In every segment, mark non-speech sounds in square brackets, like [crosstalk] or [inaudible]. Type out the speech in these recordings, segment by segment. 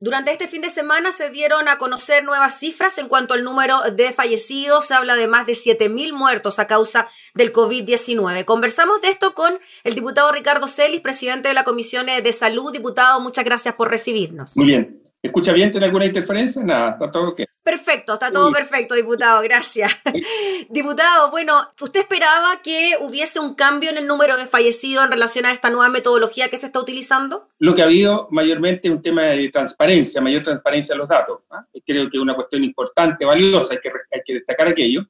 Durante este fin de semana se dieron a conocer nuevas cifras en cuanto al número de fallecidos. Se habla de más de 7.000 muertos a causa del COVID-19. Conversamos de esto con el diputado Ricardo Celis, presidente de la Comisión de Salud. Diputado, muchas gracias por recibirnos. Muy bien. ¿Escucha bien? ¿Tiene alguna interferencia? Nada, está todo ok. Perfecto, está todo perfecto, diputado, gracias. [laughs] [laughs] diputado, bueno, ¿usted esperaba que hubiese un cambio en el número de fallecidos en relación a esta nueva metodología que se está utilizando? Lo que ha habido mayormente es un tema de transparencia, mayor transparencia en los datos. ¿ah? Creo que es una cuestión importante, valiosa, hay que, hay que destacar aquello.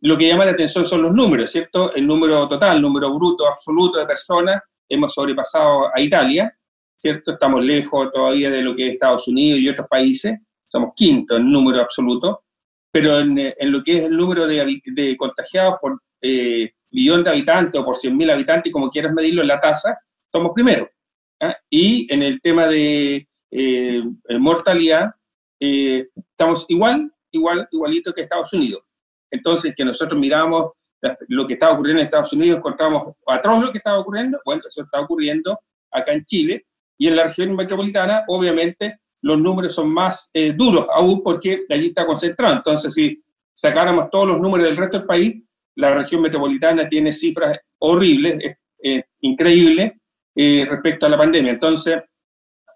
Lo que llama la atención son los números, ¿cierto? El número total, el número bruto absoluto de personas, hemos sobrepasado a Italia, ¿cierto? Estamos lejos todavía de lo que es Estados Unidos y otros países, somos quinto en número absoluto, pero en, en lo que es el número de, de contagiados por eh, millón de habitantes o por 100.000 habitantes, como quieras medirlo en la tasa, somos primero. ¿ah? Y en el tema de eh, mortalidad, eh, estamos igual, igual, igualito que Estados Unidos. Entonces, que nosotros miramos lo que estaba ocurriendo en Estados Unidos, encontramos atroz lo que estaba ocurriendo, bueno, eso está ocurriendo acá en Chile, y en la región metropolitana, obviamente, los números son más eh, duros aún porque allí está concentrado. Entonces, si sacáramos todos los números del resto del país, la región metropolitana tiene cifras horribles, increíbles, eh, respecto a la pandemia. Entonces,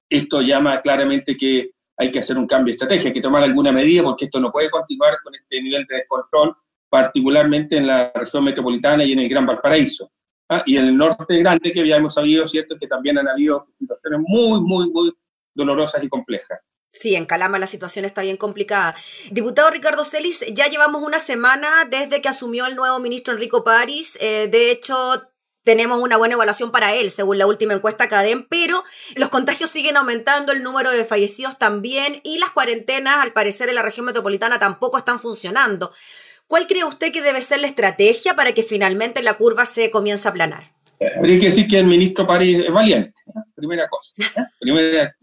esto llama claramente que hay que hacer un cambio de estrategia, hay que tomar alguna medida porque esto no puede continuar con este nivel de descontrol, particularmente en la región metropolitana y en el Gran Valparaíso. Ah, y en el norte grande, que ya hemos sabido, ¿cierto?, que también han habido situaciones muy, muy, muy dolorosas y complejas. Sí, en Calama la situación está bien complicada. Diputado Ricardo Celis, ya llevamos una semana desde que asumió el nuevo ministro Enrico París. Eh, de hecho, tenemos una buena evaluación para él, según la última encuesta CADEM, pero los contagios siguen aumentando, el número de fallecidos también y las cuarentenas, al parecer, en la región metropolitana tampoco están funcionando. ¿Cuál cree usted que debe ser la estrategia para que finalmente la curva se comience a aplanar? Habría que decir que el ministro París es valiente, primera cosa. [laughs] Primera,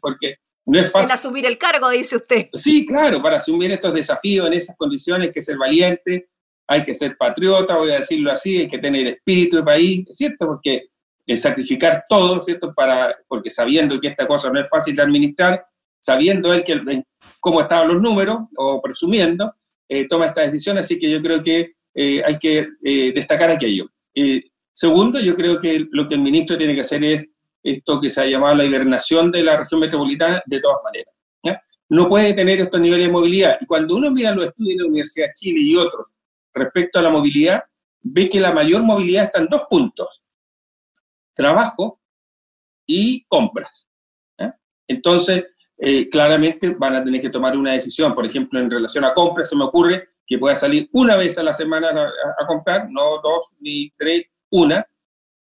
porque no es fácil. En asumir el cargo, dice usted. Sí, claro, para asumir estos desafíos en esas condiciones hay que ser valiente, hay que ser patriota, voy a decirlo así, hay que tener espíritu de país, ¿cierto? Porque es sacrificar todo, ¿cierto? Para, porque sabiendo que esta cosa no es fácil de administrar, sabiendo él que, cómo estaban los números, o presumiendo, eh, toma esta decisión, así que yo creo que eh, hay que eh, destacar aquello. Segundo, yo creo que lo que el ministro tiene que hacer es esto que se ha llamado la hibernación de la región metropolitana de todas maneras. No puede tener estos niveles de movilidad. Y cuando uno mira los estudios de la Universidad de Chile y otros respecto a la movilidad, ve que la mayor movilidad está en dos puntos. Trabajo y compras. Entonces, eh, claramente van a tener que tomar una decisión. Por ejemplo, en relación a compras, se me ocurre que pueda salir una vez a la semana a, comprar, no dos ni tres, una.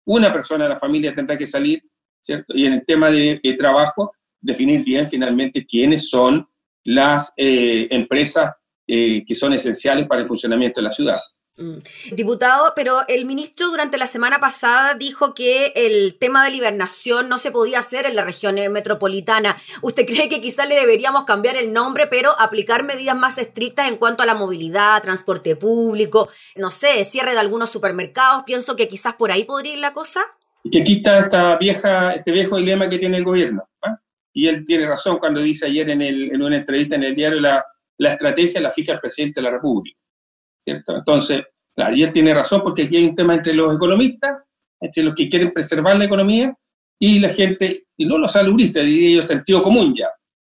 Una persona de la familia tendrá que salir, ¿cierto? Y en el tema de, trabajo, definir bien finalmente quiénes son las eh, empresas eh, que son esenciales para el funcionamiento de la ciudad. Mm. Diputado, pero el ministro durante la semana pasada dijo que el tema de la no se podía hacer en la región metropolitana. ¿Usted cree que quizás le deberíamos cambiar el nombre, pero aplicar medidas más estrictas en cuanto a la movilidad, transporte público, no sé, cierre de algunos supermercados? Pienso que quizás por ahí podría ir la cosa. Que aquí está esta vieja, este viejo dilema que tiene el gobierno. ¿ah? Y él tiene razón cuando dice ayer en, en una entrevista en el diario la, la estrategia la fija el presidente de la República. Entonces, claro, y él tiene razón porque aquí hay un tema entre los economistas, entre los que quieren preservar la economía, y la gente, y no los saludistas, diría yo, sentido común ya.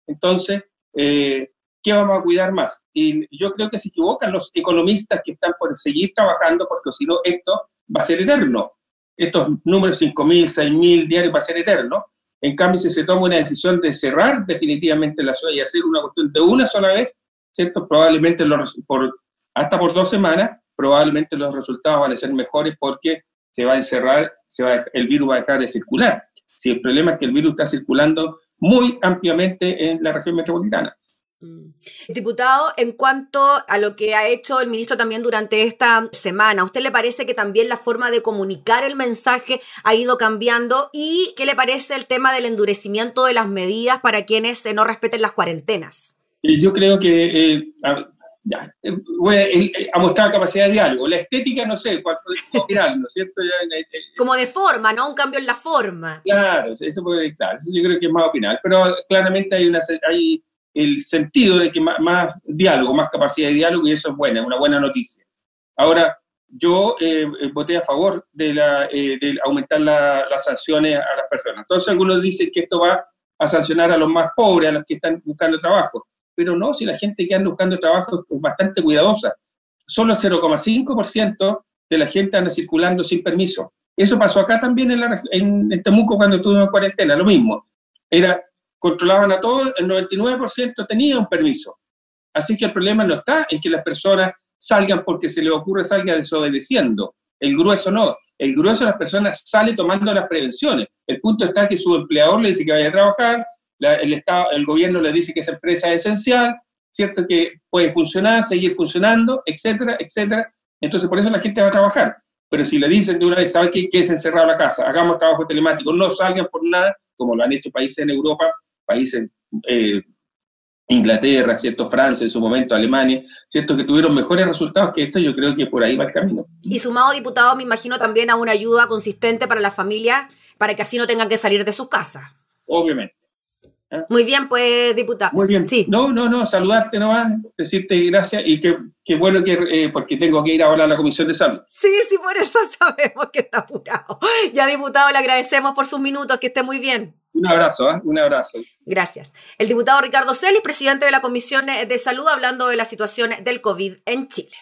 Entonces, eh, ¿qué vamos a cuidar más? Y yo creo que se equivocan los economistas que están por seguir trabajando, porque si no, esto va a ser eterno. Estos números 5.000, 6.000 diarios va a ser eterno. En cambio, si se toma una decisión de cerrar definitivamente la ciudad y hacer una cuestión de una sola vez, ¿cierto? Probablemente los, por hasta por dos semanas, probablemente los resultados van a ser mejores porque se va a encerrar, se va el virus va a dejar de circular. Si el problema es que el virus está circulando muy ampliamente en la región metropolitana. Mm. Diputado, en cuanto a lo que ha hecho el ministro también durante esta semana, ¿a usted le parece que también la forma de comunicar el mensaje ha ido cambiando? ¿Y qué le parece el tema del endurecimiento de las medidas para quienes no respeten las cuarentenas? Yo creo que eh, ya, eh, eh, a mostrar capacidad de diálogo. La estética, no sé, cuál opinar, ¿no es cierto? Como de forma, ¿no? Un cambio en la forma. Claro, eso puede estar. Yo creo que es más opinar. Pero claramente hay, una, hay el sentido de que más, diálogo, más capacidad de diálogo, y eso es bueno, es una buena noticia. Ahora, yo eh, voté a favor de, la, de aumentar las sanciones a las personas. Entonces, algunos dicen que esto va a sancionar a los más pobres, a los que están buscando trabajo pero no, si la gente que anda buscando trabajo es bastante cuidadosa. Solo el 0,5% de la gente anda circulando sin permiso. Eso pasó acá también en, en, Temuco cuando estuvimos en cuarentena, lo mismo. Era, controlaban a todos, el 99% tenía un permiso. Así que el problema no está en que las personas salgan porque se les ocurre salga desobedeciendo. El grueso no. El grueso de las personas sale tomando las prevenciones. El punto está que su empleador le dice que vaya a trabajar, el, Estado, el gobierno le dice que esa empresa es esencial, ¿cierto? Que puede funcionar, seguir funcionando, etcétera, etcétera. Entonces, por eso la gente va a trabajar. Pero si le dicen de una vez, ¿sabe qué? Que es encerrado la casa, hagamos trabajo telemático, no salgan por nada, como lo han hecho países en Europa, países, eh, Inglaterra, ¿cierto? Francia en su momento, Alemania, ¿cierto? Que tuvieron mejores resultados que esto, yo creo que por ahí va el camino. Y sumado, diputado, me imagino también a una ayuda consistente para las familias, para que así no tengan que salir de sus casas. Obviamente. ¿Ah? Muy bien, pues, diputado. Muy bien. Sí. No, no, no, saludarte nomás, decirte gracias y que, bueno que, eh, porque tengo que ir ahora a la Comisión de Salud. Sí, sí, por eso [laughs] sabemos que está apurado. Ya, diputado, le agradecemos por sus minutos, que esté muy bien. Un abrazo, ¿eh? un abrazo. Gracias. El diputado Ricardo Celis, presidente de la Comisión de Salud, hablando de la situación del COVID en Chile.